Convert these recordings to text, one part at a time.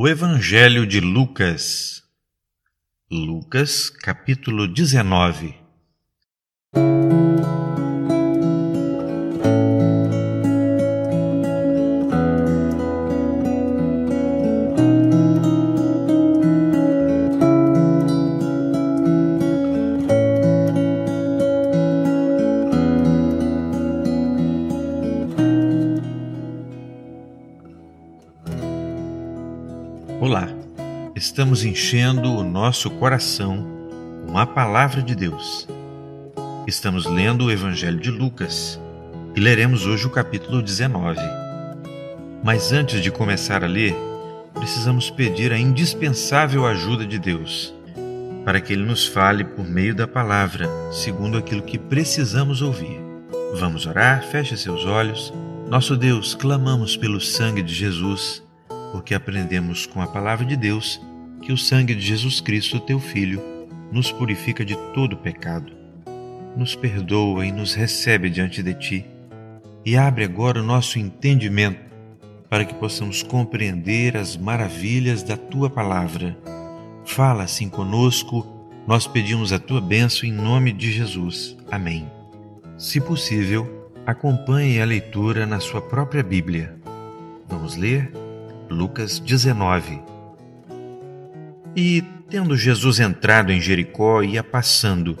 O Evangelho de Lucas. Lucas, capítulo 19. Olá, estamos enchendo o nosso coração com a Palavra de Deus. Estamos lendo o Evangelho de Lucas e leremos hoje o capítulo 19. Mas antes de começar a ler, precisamos pedir a indispensável ajuda de Deus, para que Ele nos fale por meio da palavra, segundo aquilo que precisamos ouvir. Vamos orar? Feche seus olhos. Nosso Deus, clamamos pelo sangue de Jesus porque aprendemos com a palavra de Deus que o sangue de Jesus Cristo, teu Filho, nos purifica de todo pecado, nos perdoa e nos recebe diante de ti, e abre agora o nosso entendimento para que possamos compreender as maravilhas da tua palavra. Fala assim conosco, nós pedimos a tua bênção em nome de Jesus. Amém. Se possível, acompanhe a leitura na sua própria Bíblia. Vamos ler? Lucas 19 E, tendo Jesus entrado em Jericó, ia passando,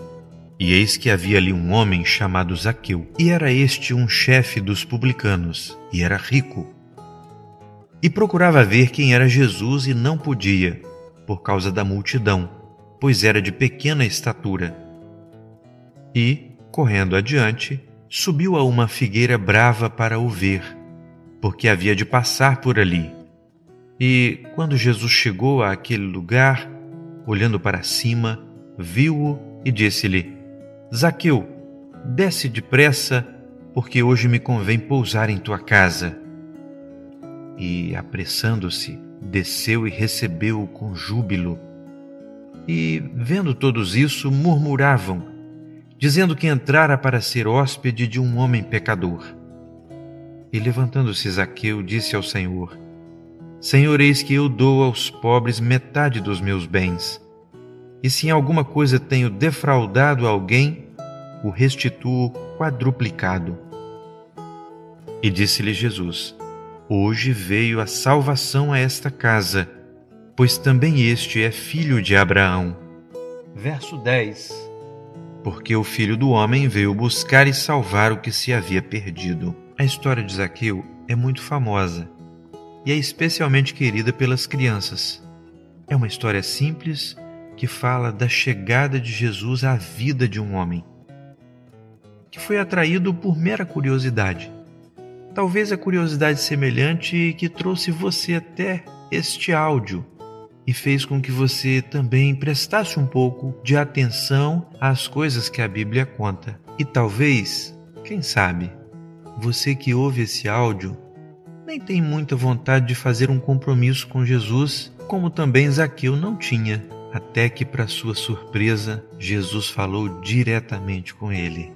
e eis que havia ali um homem chamado Zaqueu, e era este um chefe dos publicanos, e era rico. E procurava ver quem era Jesus e não podia, por causa da multidão, pois era de pequena estatura. E, correndo adiante, subiu a uma figueira brava para o ver, porque havia de passar por ali. E quando Jesus chegou àquele lugar, olhando para cima, viu-o e disse-lhe: Zaqueu, desce depressa, porque hoje me convém pousar em tua casa. E, apressando-se, desceu e recebeu-o com júbilo. E, vendo todos isso, murmuravam, dizendo que entrara para ser hóspede de um homem pecador. E, levantando-se Zaqueu, disse ao Senhor: Senhor, eis que eu dou aos pobres metade dos meus bens. E se em alguma coisa tenho defraudado alguém, o restituo quadruplicado. E disse-lhe Jesus: Hoje veio a salvação a esta casa, pois também este é filho de Abraão. Verso 10 Porque o filho do homem veio buscar e salvar o que se havia perdido. A história de Zaqueu é muito famosa e é especialmente querida pelas crianças. É uma história simples que fala da chegada de Jesus à vida de um homem, que foi atraído por mera curiosidade. Talvez a curiosidade semelhante que trouxe você até este áudio e fez com que você também prestasse um pouco de atenção às coisas que a Bíblia conta. E talvez, quem sabe, você que ouve esse áudio nem tem muita vontade de fazer um compromisso com Jesus, como também Zaqueu não tinha, até que, para sua surpresa, Jesus falou diretamente com ele.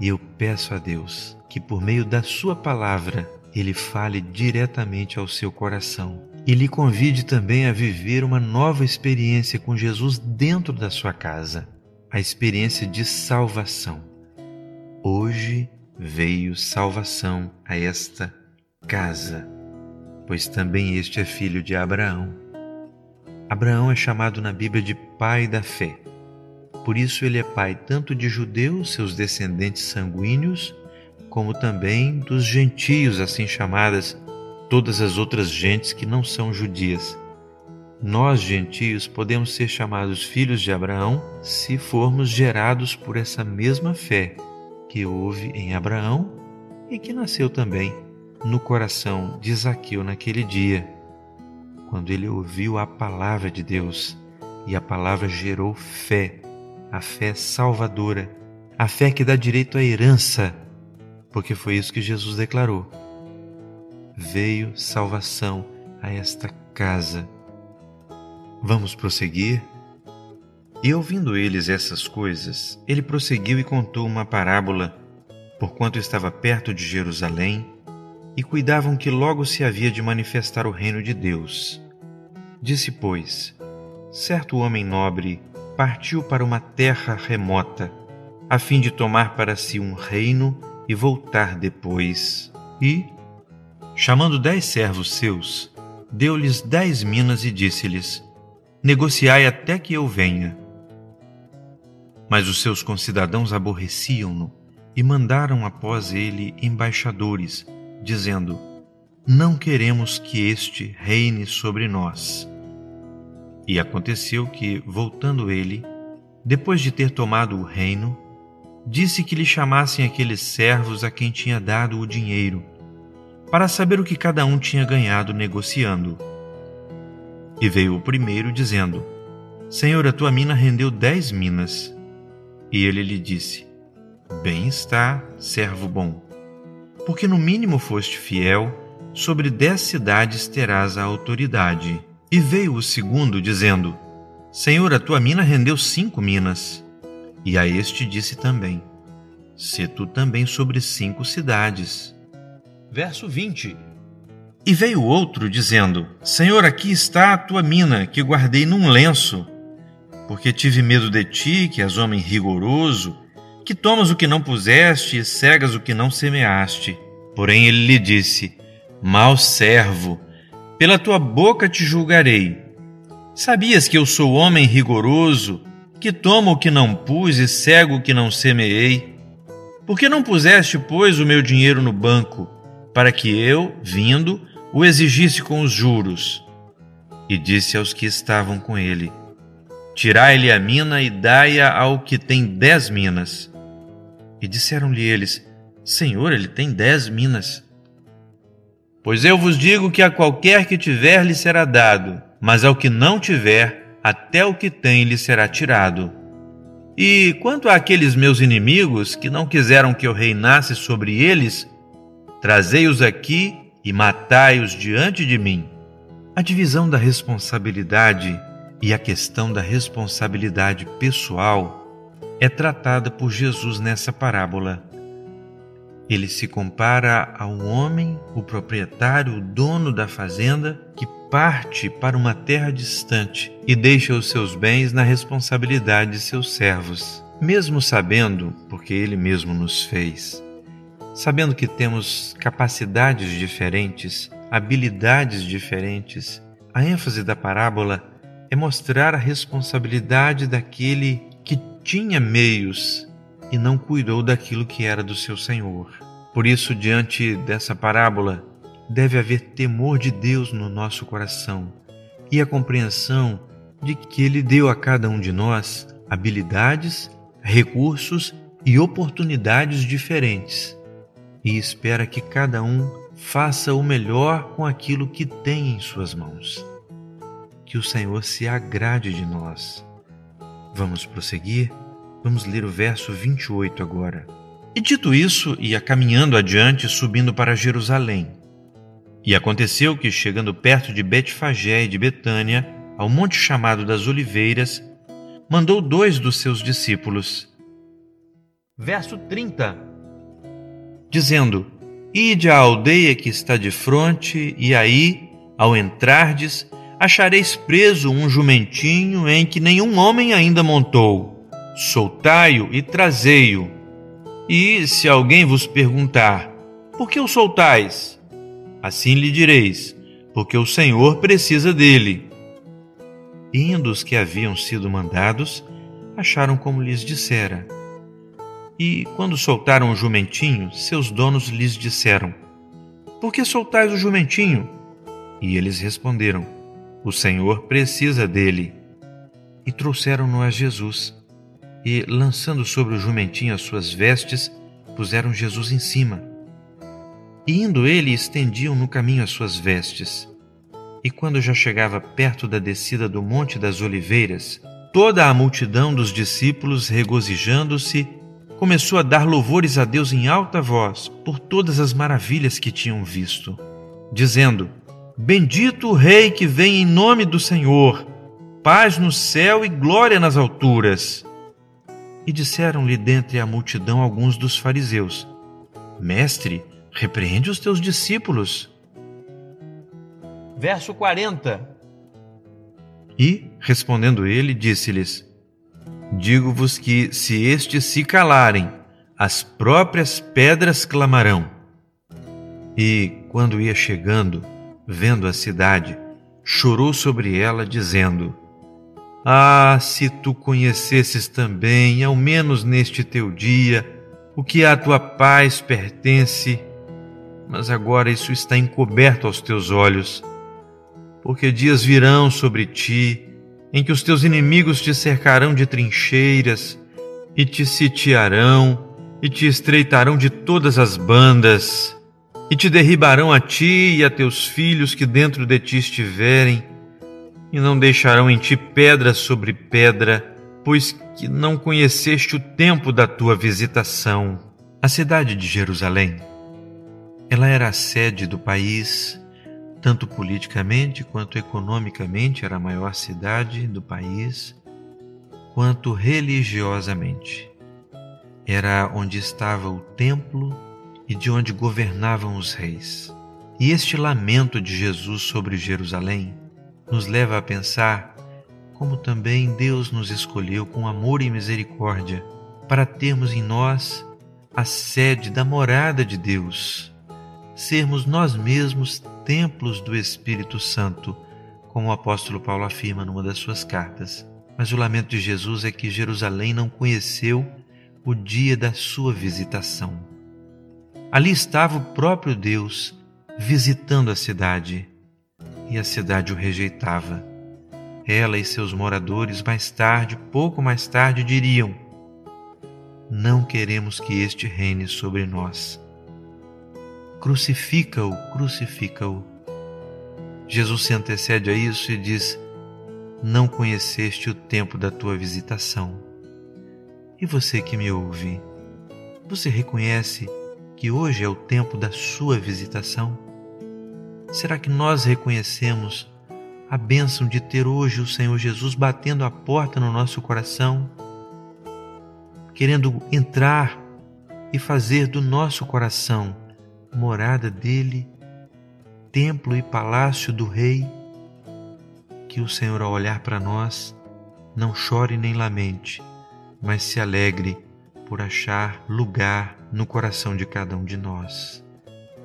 E eu peço a Deus que, por meio da Sua palavra, Ele fale diretamente ao seu coração e lhe convide também a viver uma nova experiência com Jesus dentro da sua casa a experiência de salvação. Hoje veio salvação a esta casa, pois também este é filho de Abraão. Abraão é chamado na Bíblia de pai da fé. Por isso ele é pai tanto de judeus, seus descendentes sanguíneos, como também dos gentios, assim chamadas todas as outras gentes que não são judias. Nós, gentios, podemos ser chamados filhos de Abraão se formos gerados por essa mesma fé que houve em Abraão e que nasceu também no coração de Zaqueu naquele dia, quando ele ouviu a palavra de Deus e a palavra gerou fé, a fé salvadora, a fé que dá direito à herança, porque foi isso que Jesus declarou. Veio salvação a esta casa. Vamos prosseguir? E ouvindo eles essas coisas, ele prosseguiu e contou uma parábola, porquanto estava perto de Jerusalém e cuidavam que logo se havia de manifestar o reino de Deus. Disse, pois, certo homem nobre partiu para uma terra remota, a fim de tomar para si um reino e voltar depois. E, chamando dez servos seus, deu-lhes dez minas e disse-lhes: Negociai até que eu venha. Mas os seus concidadãos aborreciam-no e mandaram após ele embaixadores, dizendo: Não queremos que este reine sobre nós. E aconteceu que, voltando ele, depois de ter tomado o reino, disse que lhe chamassem aqueles servos a quem tinha dado o dinheiro, para saber o que cada um tinha ganhado negociando. E veio o primeiro, dizendo: Senhor, a tua mina rendeu dez minas. E ele lhe disse: Bem está, servo bom, porque no mínimo foste fiel, sobre dez cidades terás a autoridade. E veio o segundo, dizendo: Senhor, a tua mina rendeu cinco minas. E a este disse também: Se tu também sobre cinco cidades. Verso 20. E veio outro, dizendo: Senhor, aqui está a tua mina, que guardei num lenço, porque tive medo de ti, que és homem rigoroso, que tomas o que não puseste e cegas o que não semeaste. Porém ele lhe disse: Mal servo, pela tua boca te julgarei. Sabias que eu sou homem rigoroso, que tomo o que não pus e cego o que não semeei? Por que não puseste, pois, o meu dinheiro no banco, para que eu, vindo, o exigisse com os juros? E disse aos que estavam com ele: Tirai-lhe a mina e dai-a ao que tem dez minas. E disseram-lhe eles: Senhor, ele tem dez minas. Pois eu vos digo que a qualquer que tiver lhe será dado, mas ao que não tiver, até o que tem lhe será tirado. E quanto àqueles meus inimigos que não quiseram que eu reinasse sobre eles, trazei-os aqui e matai-os diante de mim. A divisão da responsabilidade e a questão da responsabilidade pessoal é tratada por Jesus nessa parábola. Ele se compara a um homem, o proprietário, o dono da fazenda, que parte para uma terra distante e deixa os seus bens na responsabilidade de seus servos, mesmo sabendo, porque ele mesmo nos fez, sabendo que temos capacidades diferentes, habilidades diferentes. A ênfase da parábola é mostrar a responsabilidade daquele que tinha meios e não cuidou daquilo que era do seu Senhor. Por isso, diante dessa parábola, deve haver temor de Deus no nosso coração e a compreensão de que Ele deu a cada um de nós habilidades, recursos e oportunidades diferentes e espera que cada um faça o melhor com aquilo que tem em suas mãos. Que o Senhor se agrade de nós. Vamos prosseguir? Vamos ler o verso 28 agora. E dito isso, ia caminhando adiante, subindo para Jerusalém. E aconteceu que, chegando perto de Betfagé e de Betânia, ao monte chamado das Oliveiras, mandou dois dos seus discípulos. Verso 30 Dizendo: Ide à aldeia que está de fronte, e aí, ao entrardes, achareis preso um jumentinho em que nenhum homem ainda montou soltai-o e trazei-o. E se alguém vos perguntar, por que o soltais? Assim lhe direis, porque o Senhor precisa dele. Indo os que haviam sido mandados, acharam como lhes dissera. E, quando soltaram o jumentinho, seus donos lhes disseram: Por que soltais o jumentinho? E eles responderam: O Senhor precisa dele. E trouxeram-no a Jesus e, lançando sobre o jumentinho as suas vestes, puseram Jesus em cima. E indo ele, estendiam no caminho as suas vestes. E quando já chegava perto da descida do Monte das Oliveiras, toda a multidão dos discípulos, regozijando-se, começou a dar louvores a Deus em alta voz por todas as maravilhas que tinham visto, dizendo: Bendito o Rei que vem em nome do Senhor, paz no céu e glória nas alturas. E disseram-lhe dentre a multidão alguns dos fariseus: Mestre, repreende os teus discípulos. Verso 40 E, respondendo ele, disse-lhes: Digo-vos que, se estes se calarem, as próprias pedras clamarão. E, quando ia chegando, vendo a cidade, chorou sobre ela, dizendo: Ah, se tu conhecesses também, ao menos neste teu dia, o que à tua paz pertence, mas agora isso está encoberto aos teus olhos porque dias virão sobre ti em que os teus inimigos te cercarão de trincheiras e te sitiarão e te estreitarão de todas as bandas e te derribarão a ti e a teus filhos que dentro de ti estiverem e não deixarão em ti pedra sobre pedra, pois que não conheceste o tempo da tua visitação. A cidade de Jerusalém, ela era a sede do país tanto politicamente quanto economicamente era a maior cidade do país, quanto religiosamente. Era onde estava o templo e de onde governavam os reis. E este lamento de Jesus sobre Jerusalém nos leva a pensar como também Deus nos escolheu com amor e misericórdia para termos em nós a sede da morada de Deus, sermos nós mesmos templos do Espírito Santo, como o apóstolo Paulo afirma numa das suas cartas. Mas o lamento de Jesus é que Jerusalém não conheceu o dia da sua visitação. Ali estava o próprio Deus visitando a cidade e a cidade o rejeitava. Ela e seus moradores, mais tarde, pouco mais tarde, diriam: Não queremos que este reine sobre nós crucifica-o, crucifica-o. Jesus se antecede a isso e diz: Não conheceste o tempo da tua visitação. E você que me ouve, você reconhece que hoje é o tempo da sua visitação? Será que nós reconhecemos a bênção de ter hoje o Senhor Jesus batendo a porta no nosso coração, querendo entrar e fazer do nosso coração morada dele, templo e palácio do Rei, que o Senhor, ao olhar para nós, não chore nem lamente, mas se alegre por achar lugar no coração de cada um de nós.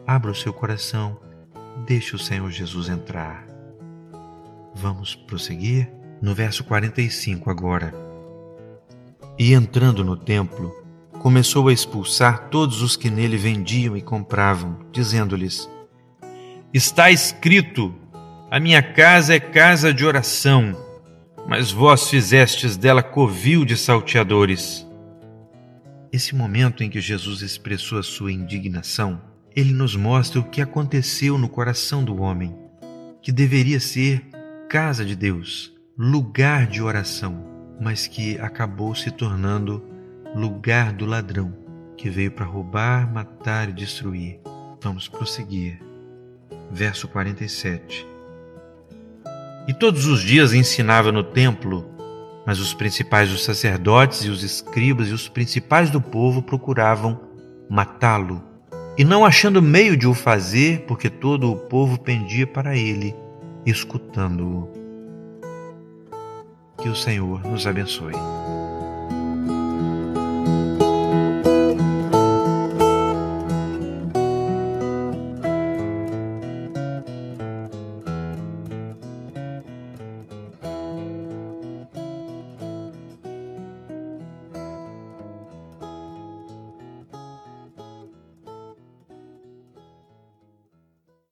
Abra o seu coração, deixe o Senhor Jesus entrar. Vamos prosseguir? No verso 45 agora. E entrando no templo, começou a expulsar todos os que nele vendiam e compravam, dizendo-lhes: Está escrito: A minha casa é casa de oração, mas vós fizestes dela covil de salteadores. Esse momento em que Jesus expressou a sua indignação, ele nos mostra o que aconteceu no coração do homem, que deveria ser casa de Deus, lugar de oração, mas que acabou se tornando lugar do ladrão que veio para roubar, matar e destruir. Vamos prosseguir. Verso 47. E todos os dias ensinava no templo, mas os principais dos sacerdotes e os escribas e os principais do povo procuravam matá-lo, e não achando meio de o fazer, porque todo o povo pendia para ele, escutando-o. Que o Senhor nos abençoe.